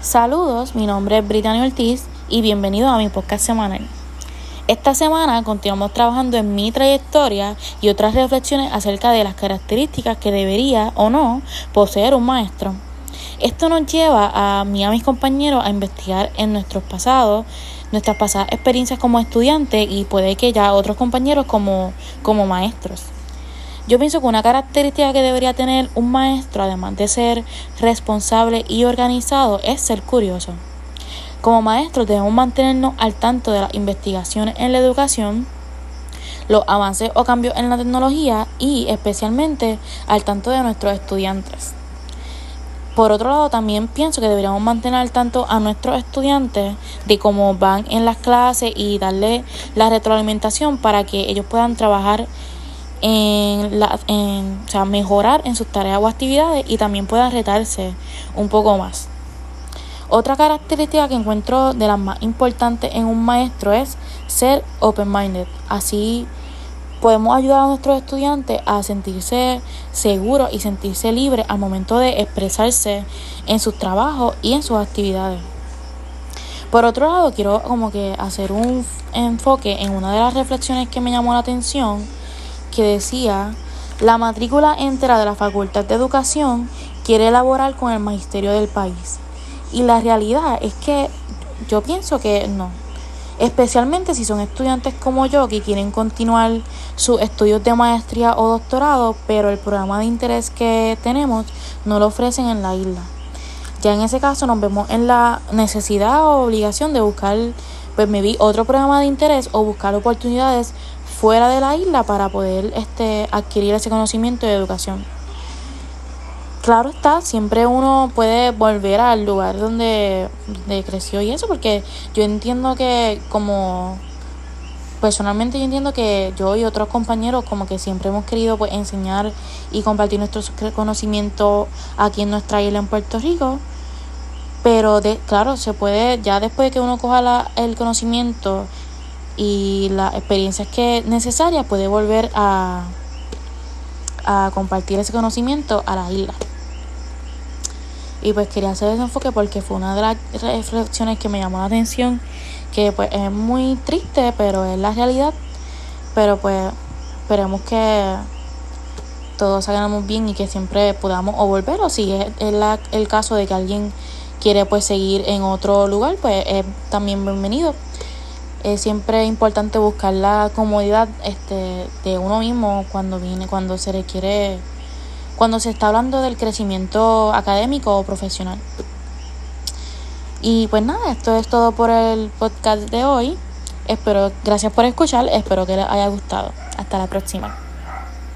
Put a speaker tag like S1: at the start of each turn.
S1: Saludos, mi nombre es Brittany Ortiz y bienvenido a mi podcast semanal. Esta semana continuamos trabajando en mi trayectoria y otras reflexiones acerca de las características que debería o no poseer un maestro. Esto nos lleva a mí y a mis compañeros a investigar en nuestros pasados, nuestras pasadas experiencias como estudiantes y puede que ya otros compañeros como, como maestros. Yo pienso que una característica que debería tener un maestro, además de ser responsable y organizado, es ser curioso. Como maestros debemos mantenernos al tanto de las investigaciones en la educación, los avances o cambios en la tecnología y especialmente al tanto de nuestros estudiantes. Por otro lado, también pienso que deberíamos mantener al tanto a nuestros estudiantes de cómo van en las clases y darle la retroalimentación para que ellos puedan trabajar en, la, en o sea, mejorar en sus tareas o actividades y también puedan retarse un poco más. Otra característica que encuentro de las más importantes en un maestro es ser open-minded. Así podemos ayudar a nuestros estudiantes a sentirse seguros y sentirse libres al momento de expresarse en sus trabajos y en sus actividades. Por otro lado, quiero como que hacer un enfoque en una de las reflexiones que me llamó la atención que decía, la matrícula entera de la Facultad de Educación quiere elaborar con el magisterio del país. Y la realidad es que yo pienso que no. Especialmente si son estudiantes como yo que quieren continuar sus estudios de maestría o doctorado, pero el programa de interés que tenemos no lo ofrecen en la isla. Ya en ese caso nos vemos en la necesidad o obligación de buscar, pues me vi otro programa de interés o buscar oportunidades fuera de la isla para poder este, adquirir ese conocimiento de educación. Claro está, siempre uno puede volver al lugar donde, creció y eso, porque yo entiendo que como personalmente yo entiendo que yo y otros compañeros como que siempre hemos querido pues enseñar y compartir nuestro conocimiento aquí en nuestra isla en Puerto Rico pero de, claro se puede ya después de que uno coja la, el conocimiento y las experiencias que necesarias puede volver a, a compartir ese conocimiento a la isla. Y pues quería hacer ese enfoque porque fue una de las reflexiones que me llamó la atención, que pues es muy triste, pero es la realidad. Pero pues esperemos que todos salgamos bien y que siempre podamos o volver o si es el caso de que alguien quiere pues seguir en otro lugar, pues es también bienvenido es siempre importante buscar la comodidad este, de uno mismo cuando viene, cuando se requiere, cuando se está hablando del crecimiento académico o profesional. Y pues nada, esto es todo por el podcast de hoy. Espero, gracias por escuchar, espero que les haya gustado. Hasta la próxima.